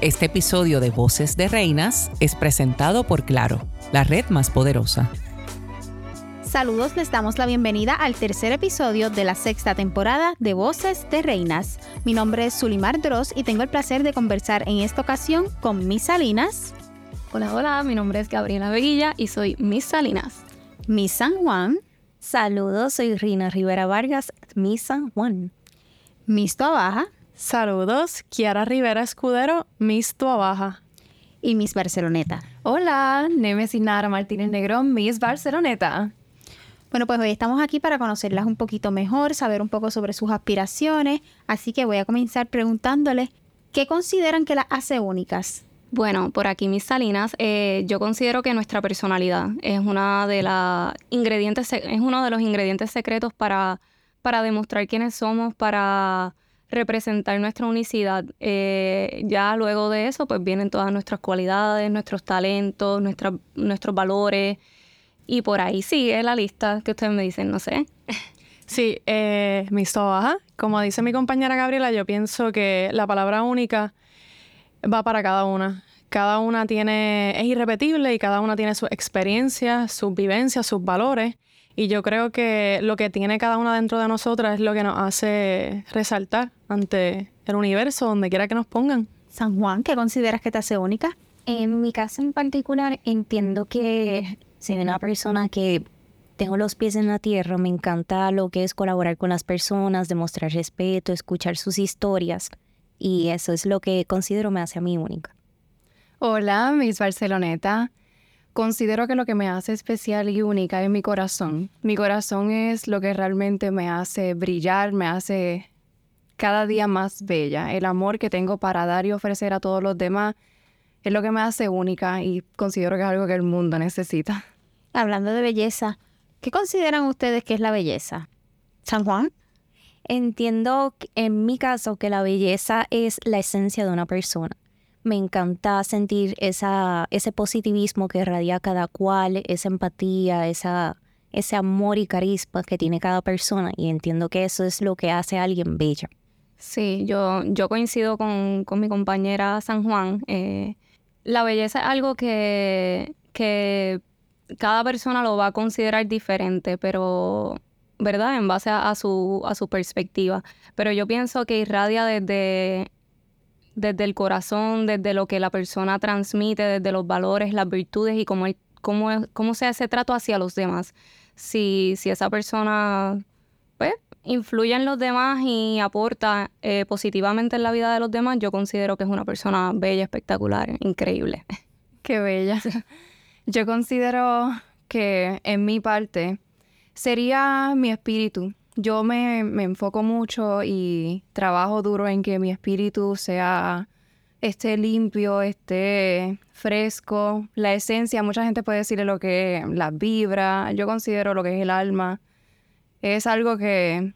Este episodio de Voces de Reinas es presentado por Claro, la red más poderosa. Saludos, les damos la bienvenida al tercer episodio de la sexta temporada de Voces de Reinas. Mi nombre es Sulimar Dross y tengo el placer de conversar en esta ocasión con Miss Salinas. Hola, hola, mi nombre es Gabriela Veguilla y soy Miss Salinas. Miss San Juan. Saludos, soy Rina Rivera Vargas, Miss San Juan. Miss Baja. Saludos, Kiara Rivera Escudero, Miss Baja. Y Miss Barceloneta. Hola, Nemesis Nara Martínez Negrón, Miss Barceloneta. Bueno, pues hoy estamos aquí para conocerlas un poquito mejor, saber un poco sobre sus aspiraciones, así que voy a comenzar preguntándoles qué consideran que las hace únicas. Bueno, por aquí mis salinas, eh, yo considero que nuestra personalidad es una de las ingredientes, es uno de los ingredientes secretos para, para demostrar quiénes somos, para representar nuestra unicidad. Eh, ya luego de eso, pues vienen todas nuestras cualidades, nuestros talentos, nuestros valores. Y por ahí sigue la lista que ustedes me dicen, no sé. Sí, eh, mi baja. Como dice mi compañera Gabriela, yo pienso que la palabra única va para cada una. Cada una tiene, es irrepetible y cada una tiene sus experiencias, sus vivencias, sus valores. Y yo creo que lo que tiene cada una dentro de nosotras es lo que nos hace resaltar ante el universo, donde quiera que nos pongan. San Juan, ¿qué consideras que te hace única? En mi caso en particular, entiendo que soy una persona que tengo los pies en la tierra, me encanta lo que es colaborar con las personas, demostrar respeto, escuchar sus historias y eso es lo que considero me hace a mí única. Hola, Miss Barceloneta. Considero que lo que me hace especial y única es mi corazón. Mi corazón es lo que realmente me hace brillar, me hace cada día más bella. El amor que tengo para dar y ofrecer a todos los demás es lo que me hace única y considero que es algo que el mundo necesita. Hablando de belleza, ¿qué consideran ustedes que es la belleza? San Juan. Entiendo en mi caso que la belleza es la esencia de una persona. Me encanta sentir esa, ese positivismo que irradia cada cual, esa empatía, esa, ese amor y carisma que tiene cada persona y entiendo que eso es lo que hace a alguien bella. Sí, yo, yo coincido con, mi compañera San Juan. Eh, la belleza es algo que, que cada persona lo va a considerar diferente, pero, ¿verdad? En base a, su, a su perspectiva. Pero yo pienso que irradia desde, desde el corazón, desde lo que la persona transmite, desde los valores, las virtudes y cómo, cómo, cómo sea ese trato hacia los demás. Si, si esa persona influye en los demás y aporta eh, positivamente en la vida de los demás, yo considero que es una persona bella, espectacular, increíble. Qué bella. Yo considero que en mi parte sería mi espíritu. Yo me, enfoco mucho y trabajo duro en que mi espíritu sea esté limpio, esté fresco, la esencia, mucha gente puede decirle lo que es la vibra, yo considero lo que es el alma. Es algo que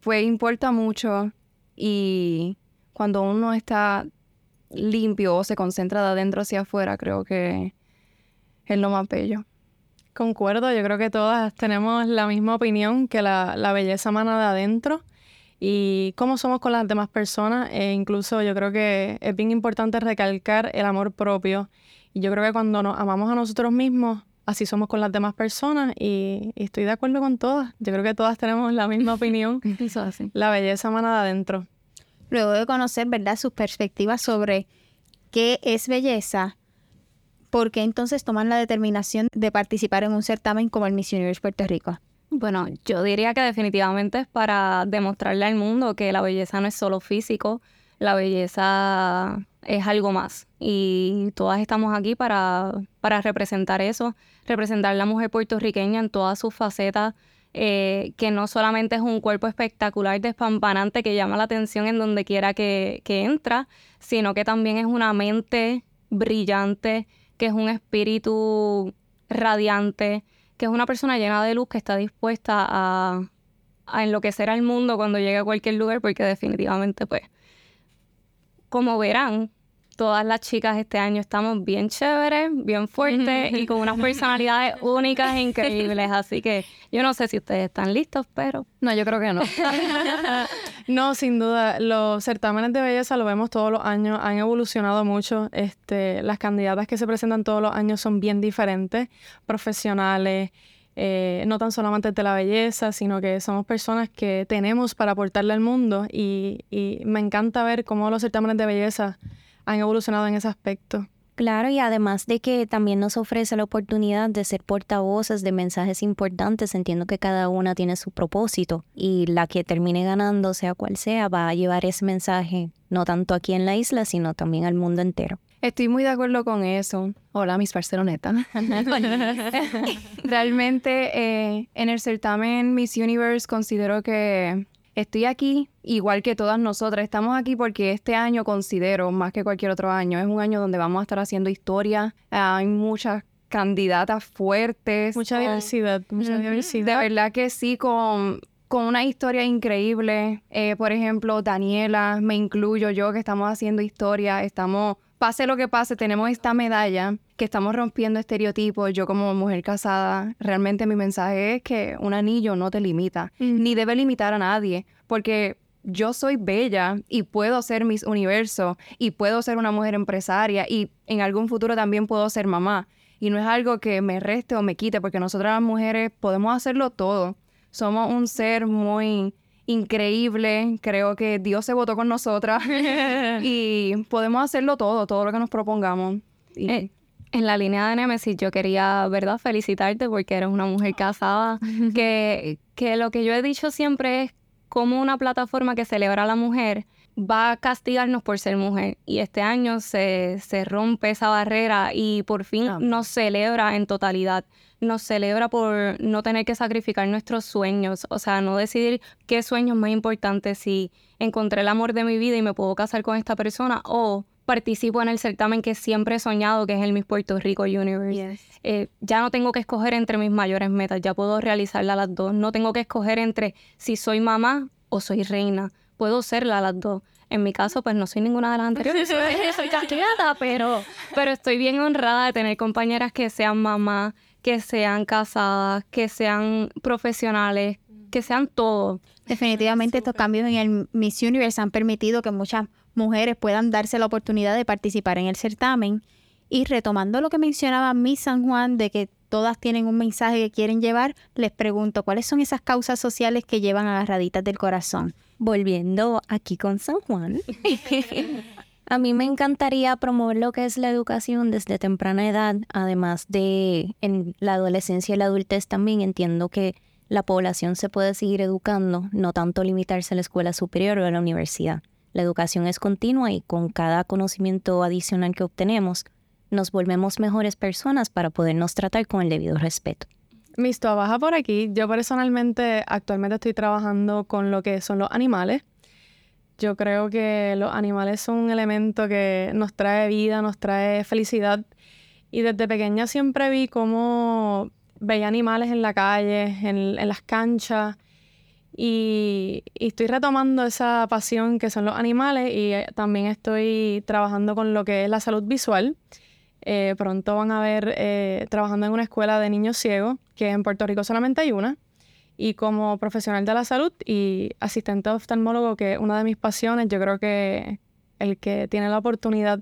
pues importa mucho y cuando uno está limpio o se concentra de adentro hacia afuera, creo que es lo más bello. Concuerdo, yo creo que todas tenemos la misma opinión, que la, belleza mana de adentro y cómo somos con las demás personas. E incluso yo creo que es bien importante recalcar el amor propio. Y yo creo que cuando nos amamos a nosotros mismos, así somos con las demás personas y, estoy de acuerdo con todas. Yo creo que todas tenemos la misma opinión. La belleza mana de adentro. Luego de conocer, ¿verdad?, sus perspectivas sobre qué es belleza, ¿por qué entonces toman la determinación de participar en un certamen como el Miss Universe Puerto Rico? Bueno, yo diría que definitivamente es para demostrarle al mundo que la belleza no es solo físico, la belleza es algo más. Y todas estamos aquí para, para representar eso, representar la mujer puertorriqueña en todas sus facetas, eh, que no solamente es un cuerpo espectacular, despampanante, que llama la atención en donde quiera que, que entra, sino que también es una mente brillante, que es un espíritu radiante, que es una persona llena de luz que está dispuesta a, enloquecer al mundo cuando llegue a cualquier lugar, porque definitivamente, pues, como verán, todas las chicas este año estamos bien chéveres, bien fuertes y con unas personalidades únicas e increíbles. Así que yo no sé si ustedes están listos, pero... No, yo creo que no. no, sin duda. Los certámenes de belleza lo vemos todos los años. Han evolucionado mucho. Este, las candidatas que se presentan todos los años son bien diferentes, profesionales. Eh, no tan solo amantes de la belleza, sino que somos personas que tenemos para aportarle al mundo y, y me encanta ver cómo los certámenes de belleza han evolucionado en ese aspecto. Claro, y además de que también nos ofrece la oportunidad de ser portavoces de mensajes importantes, entiendo que cada una tiene su propósito y la que termine ganando, sea cual sea, va a llevar ese mensaje no tanto aquí en la isla, sino también al mundo entero. Estoy muy de acuerdo con eso. Hola, mis parceronetas. Realmente eh, en el certamen Miss Universe considero que Estoy aquí igual que todas nosotras. Estamos aquí porque este año considero, más que cualquier otro año, es un año donde vamos a estar haciendo historia. Hay muchas candidatas fuertes. Mucha diversidad, mucha diversidad. De verdad que sí, con, con una historia increíble. Eh, por ejemplo, Daniela, me incluyo yo, que estamos haciendo historia, estamos pase lo que pase, tenemos esta medalla que estamos rompiendo estereotipos. Yo como mujer casada, realmente mi mensaje es que un anillo no te limita, mm. ni debe limitar a nadie, porque yo soy bella y puedo ser mis universo y puedo ser una mujer empresaria y en algún futuro también puedo ser mamá. Y no es algo que me reste o me quite, porque nosotras las mujeres podemos hacerlo todo. Somos un ser muy increíble. Creo que Dios se votó con nosotras y podemos hacerlo todo, todo lo que nos propongamos. Eh, en la línea de Nemesis, yo quería, ¿verdad?, felicitarte porque eres una mujer casada. que, que lo que yo he dicho siempre es como una plataforma que celebra a la mujer va a castigarnos por ser mujer. Y este año se, se rompe esa barrera y por fin nos celebra en totalidad nos celebra por no tener que sacrificar nuestros sueños, o sea, no decidir qué sueño es más importante, si encontré el amor de mi vida y me puedo casar con esta persona o participo en el certamen que siempre he soñado, que es el Miss Puerto Rico Universe. Eh, ya no tengo que escoger entre mis mayores metas, ya puedo realizarla las dos. No tengo que escoger entre si soy mamá o soy reina. Puedo serla las dos. En mi caso, pues no soy ninguna de las anteriores, soy, candidata, pero, pero estoy bien honrada de tener compañeras que sean mamás, que sean casadas, que sean profesionales, que sean todo. Definitivamente estos cambios en el Miss Universe han permitido que muchas mujeres puedan darse la oportunidad de participar en el certamen. Y retomando lo que mencionaba Miss San Juan de que todas tienen un mensaje que quieren llevar, les pregunto, ¿cuáles son esas causas sociales que llevan agarraditas del corazón? Volviendo aquí con San Juan, A mí me encantaría promover lo que es la educación desde temprana edad, además de en la adolescencia y la adultez también entiendo que la población se puede seguir educando, no tanto limitarse a la escuela superior o a la universidad. La educación es continua y con cada conocimiento adicional que obtenemos, nos volvemos mejores personas para podernos tratar con el debido respeto. Mis trabaja por aquí. Yo personalmente actualmente estoy trabajando con lo que son los animales. Yo creo que los animales son un elemento que nos trae vida, nos trae felicidad. Y desde pequeña siempre vi cómo veía animales en la calle, en, las canchas. Y, estoy retomando esa pasión que son los animales y eh, también estoy trabajando con lo que es la salud visual. Eh, pronto van a ver eh, trabajando en una escuela de niños ciegos, que en Puerto Rico solamente hay una y como profesional de la salud y asistente oftalmólogo, que es una de mis pasiones, yo creo que el que tiene la oportunidad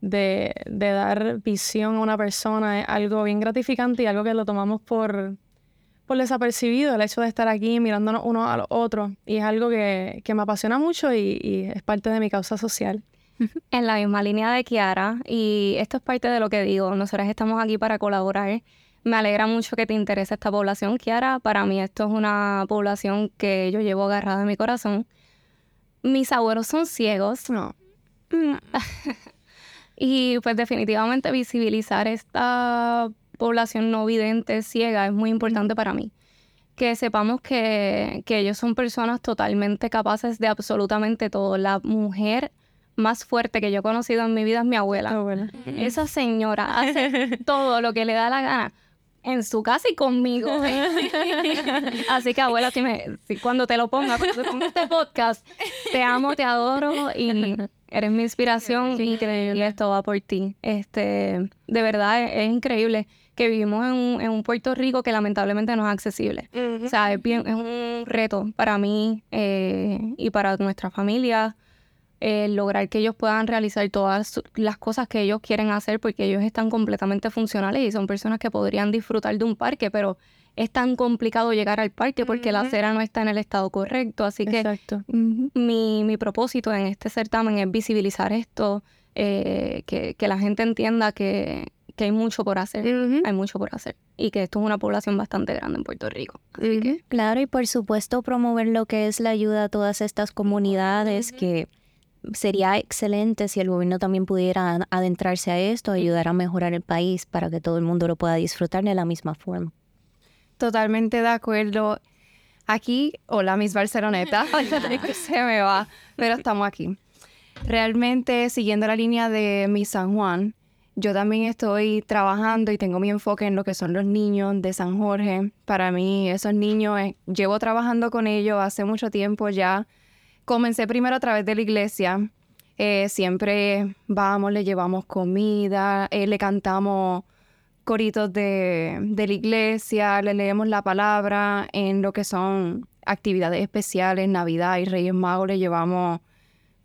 de, dar visión a una persona es algo bien gratificante y algo que lo tomamos por, por desapercibido, el hecho de estar aquí mirándonos uno a los otros. Y es algo que, me apasiona mucho y, y, es parte de mi causa social. En la misma línea de Kiara, y esto es parte de lo que digo, nosotras estamos aquí para colaborar me alegra mucho que te interese esta población, Kiara. Para mí esto es una población que yo llevo agarrada en mi corazón. Mis abuelos son ciegos. No. y pues definitivamente visibilizar esta población no vidente, ciega, es muy importante para mí. Que sepamos que, que ellos son personas totalmente capaces de absolutamente todo. La mujer más fuerte que yo he conocido en mi vida es mi abuela. abuela. Esa señora hace todo lo que le da la gana en su casa y conmigo. Así que abuela, si, me, cuando te lo ponga, cuando te ponga este podcast, te amo, te adoro y eres mi inspiración y, y esto va por ti. Este, de verdad es, increíble que vivimos en un, en un, Puerto Rico que lamentablemente no es accesible. O sea, es, bien, es un reto para mí eh, y para nuestra familia eh, lograr que ellos puedan realizar todas las cosas que ellos quieren hacer porque ellos están completamente funcionales y son personas que podrían disfrutar de un parque, pero es tan complicado llegar al parque porque la acera no está en el estado correcto. Así que mi, mi, propósito en este certamen es visibilizar esto, eh, que, que, la gente entienda que, que hay mucho por hacer, hay mucho por hacer y que esto es una población bastante grande en Puerto Rico. Claro, y por supuesto promover lo que es la ayuda a todas estas comunidades que sería excelente si el gobierno también pudiera adentrarse a esto, ayudar a mejorar el país para que todo el mundo lo pueda disfrutar de la misma forma. Totalmente de acuerdo. Aquí, hola mis Barceloneta, se me va, pero estamos aquí. Realmente siguiendo la línea de mi San Juan, yo también estoy trabajando y tengo mi enfoque en lo que son los niños de San Jorge. Para mí, esos niños, eh, llevo trabajando con ellos hace mucho tiempo ya Comencé primero a través de la iglesia. Eh, siempre vamos, le llevamos comida, eh, le cantamos coritos de, de la iglesia, le leemos la palabra en lo que son actividades especiales, Navidad y Reyes Magos, le llevamos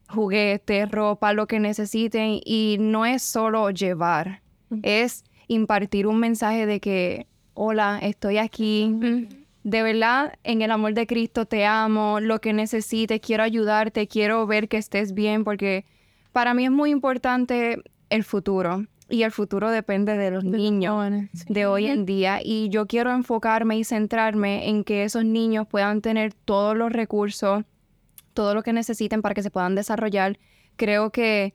juguetes, ropa, lo que necesiten. Y no es solo llevar, es impartir un mensaje de que, hola, estoy aquí, de verdad, en el amor de Cristo te amo, lo que necesites, quiero ayudarte, quiero ver que estés bien, porque para mí es muy importante el futuro. Y el futuro depende de los niños de hoy en día. Y yo quiero enfocarme y centrarme en que esos niños puedan tener todos los recursos, todo lo que necesiten para que se puedan desarrollar. Creo que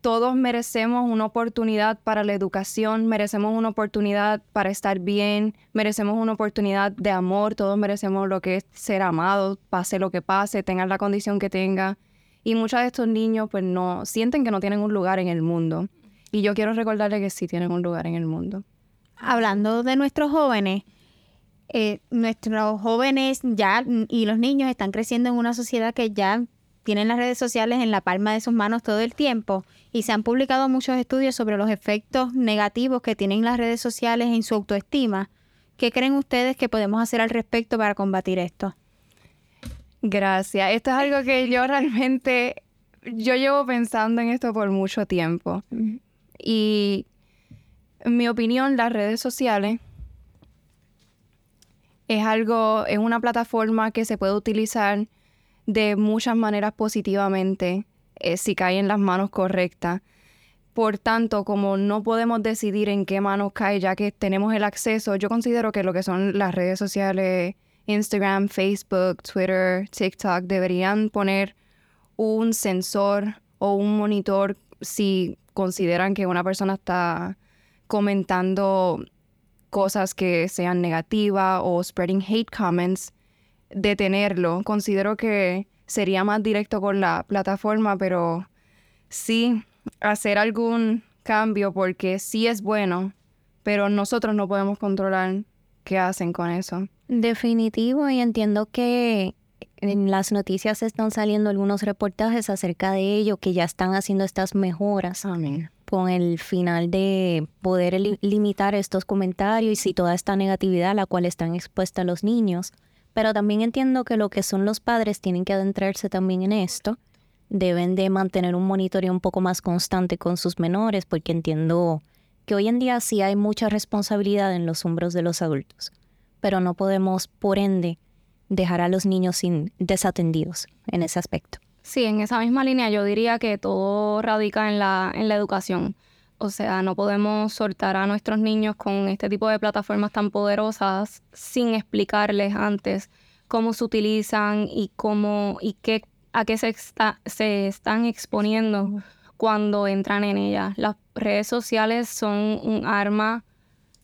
todos merecemos una oportunidad para la educación, merecemos una oportunidad para estar bien, merecemos una oportunidad de amor, todos merecemos lo que es ser amados, pase lo que pase, tengan la condición que tenga. Y muchos de estos niños pues no sienten que no tienen un lugar en el mundo. Y yo quiero recordarles que sí tienen un lugar en el mundo. Hablando de nuestros jóvenes, eh, nuestros jóvenes ya y los niños están creciendo en una sociedad que ya tienen las redes sociales en la palma de sus manos todo el tiempo y se han publicado muchos estudios sobre los efectos negativos que tienen las redes sociales en su autoestima. ¿Qué creen ustedes que podemos hacer al respecto para combatir esto? Gracias. Esto es algo que yo realmente, yo llevo pensando en esto por mucho tiempo. Y en mi opinión, las redes sociales es algo, es una plataforma que se puede utilizar de muchas maneras positivamente eh, si cae en las manos correctas. Por tanto, como no podemos decidir en qué manos cae ya que tenemos el acceso, yo considero que lo que son las redes sociales, Instagram, Facebook, Twitter, TikTok, deberían poner un sensor o un monitor si consideran que una persona está comentando cosas que sean negativas o spreading hate comments detenerlo. Considero que sería más directo con la plataforma, pero sí hacer algún cambio porque sí es bueno, pero nosotros no podemos controlar qué hacen con eso. Definitivo, y entiendo que en las noticias están saliendo algunos reportajes acerca de ello, que ya están haciendo estas mejoras. Con el final de poder limitar estos comentarios y toda esta negatividad a la cual están expuestos los niños. Pero también entiendo que lo que son los padres tienen que adentrarse también en esto. Deben de mantener un monitoreo un poco más constante con sus menores, porque entiendo que hoy en día sí hay mucha responsabilidad en los hombros de los adultos, pero no podemos, por ende, dejar a los niños sin desatendidos en ese aspecto. Sí, en esa misma línea yo diría que todo radica en la, en la educación. O sea, no podemos soltar a nuestros niños con este tipo de plataformas tan poderosas sin explicarles antes cómo se utilizan y cómo y qué a qué se, se están exponiendo cuando entran en ellas. Las redes sociales son un arma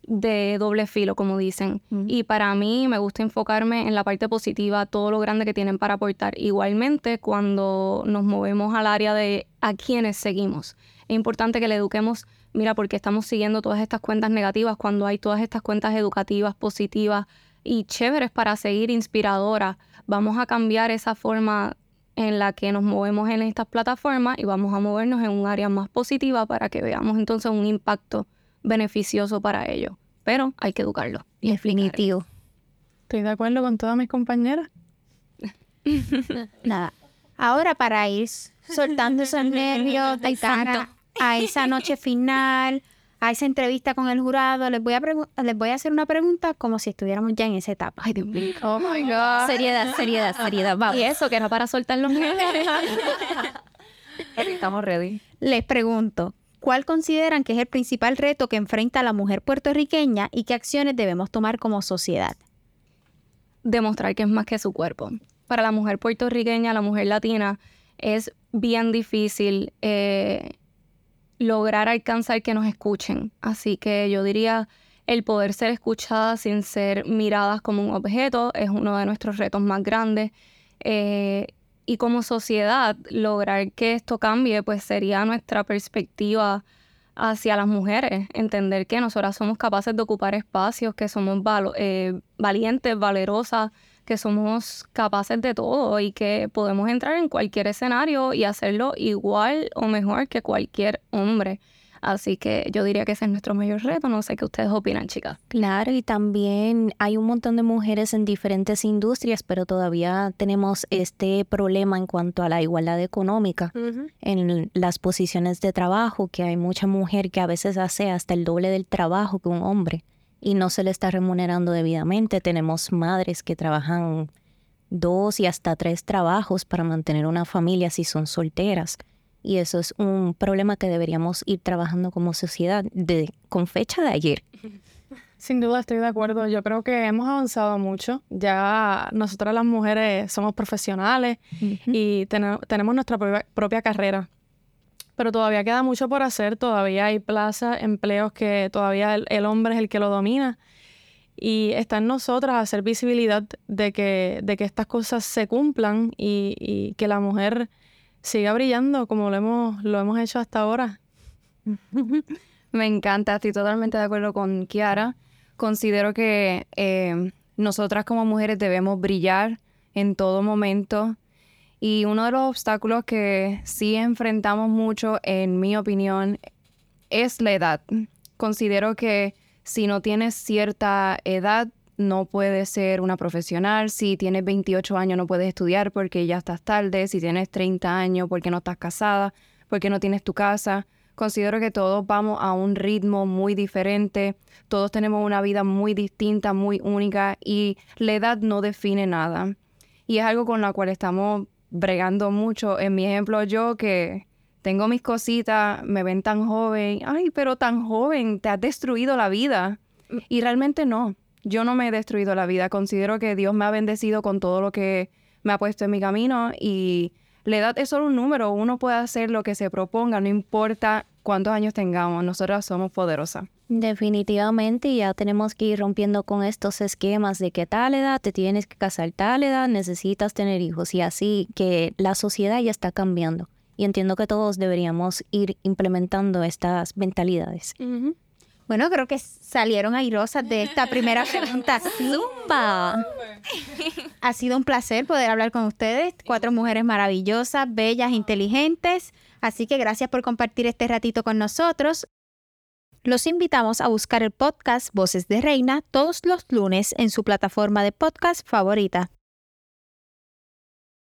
de doble filo, como dicen. Y para mí me gusta enfocarme en la parte positiva, todo lo grande que tienen para aportar. Igualmente, cuando nos movemos al área de a quienes seguimos es importante que le eduquemos, mira, porque estamos siguiendo todas estas cuentas negativas cuando hay todas estas cuentas educativas, positivas y chéveres para seguir inspiradoras. Vamos a cambiar esa forma en la que nos movemos en estas plataformas y vamos a movernos en un área más positiva para que veamos entonces un impacto beneficioso para ellos. Pero hay que educarlo. Definitivo. Estoy de acuerdo con todas mis compañeras. Nada. Ahora para ir soltando esos nervios de cara a esa noche final, a esa entrevista con el jurado, les voy a les voy a hacer una pregunta como si estuviéramos ya en esa etapa. Ay, Dios mío. Oh my God. Seriedad, seriedad, seriedad. Vamos. Y eso, que era para soltar los Estamos ready. Les pregunto, ¿cuál consideran que es el principal reto que enfrenta la mujer puertorriqueña y qué acciones debemos tomar como sociedad? demostrar que es más que su cuerpo. Para la mujer puertorriqueña, la mujer latina, es bien difícil eh, lograr alcanzar que nos escuchen. Así que yo diría, el poder ser escuchada sin ser miradas como un objeto es uno de nuestros retos más grandes. Eh, y como sociedad, lograr que esto cambie, pues sería nuestra perspectiva hacia las mujeres, entender que nosotras somos capaces de ocupar espacios, que somos eh, valientes, valerosas, que somos capaces de todo y que podemos entrar en cualquier escenario y hacerlo igual o mejor que cualquier hombre. Así que yo diría que ese es nuestro mayor reto. No sé qué ustedes opinan, chicas. Claro, y también hay un montón de mujeres en diferentes industrias, pero todavía tenemos este problema en cuanto a la igualdad económica en las posiciones de trabajo, que hay mucha mujer que a veces hace hasta el doble del trabajo que un hombre y no se le está remunerando debidamente. Tenemos madres que trabajan dos y hasta tres trabajos para mantener una familia si son solteras. Y eso es un problema que deberíamos ir trabajando como sociedad de, con fecha de ayer. Sin duda estoy de acuerdo. Yo creo que hemos avanzado mucho. Ya nosotras las mujeres somos profesionales y tene- tenemos nuestra propia, propia carrera. Pero todavía queda mucho por hacer. Todavía hay plazas, empleos que todavía el, hombre es el que lo domina. Y está en nosotras hacer visibilidad de que, de que estas cosas se cumplan y, y que la mujer siga brillando como lo hemos, lo hemos hecho hasta ahora. Me encanta, estoy totalmente de acuerdo con Kiara. Considero que eh, nosotras como mujeres debemos brillar en todo momento. Y uno de los obstáculos que sí enfrentamos mucho, en mi opinión, es la edad. Considero que si no tienes cierta edad, no puedes ser una profesional. Si tienes 28 años, no puedes estudiar porque ya estás tarde. Si tienes 30 años, porque no estás casada, porque no tienes tu casa. Considero que todos vamos a un ritmo muy diferente, todos tenemos una vida muy distinta, muy única y la edad no define nada. Y es algo con lo cual estamos bregando mucho. En mi ejemplo, yo que tengo mis cositas, me ven tan joven, ay, pero tan joven, te has destruido la vida. Y realmente no, yo no me he destruido la vida. Considero que Dios me ha bendecido con todo lo que me ha puesto en mi camino y la edad es solo un número, uno puede hacer lo que se proponga, no importa cuántos años tengamos, nosotras somos poderosas. Definitivamente ya tenemos que ir rompiendo con estos esquemas de que tal edad te tienes que casar, tal edad necesitas tener hijos y así que la sociedad ya está cambiando. Y entiendo que todos deberíamos ir implementando estas mentalidades. Bueno, creo que salieron airosas de esta primera pregunta. ¡Zumba! Ha sido un placer poder hablar con ustedes, cuatro mujeres maravillosas, bellas, inteligentes. Así que gracias por compartir este ratito con nosotros. Los invitamos a buscar el podcast Voces de Reina todos los lunes en su plataforma de podcast favorita.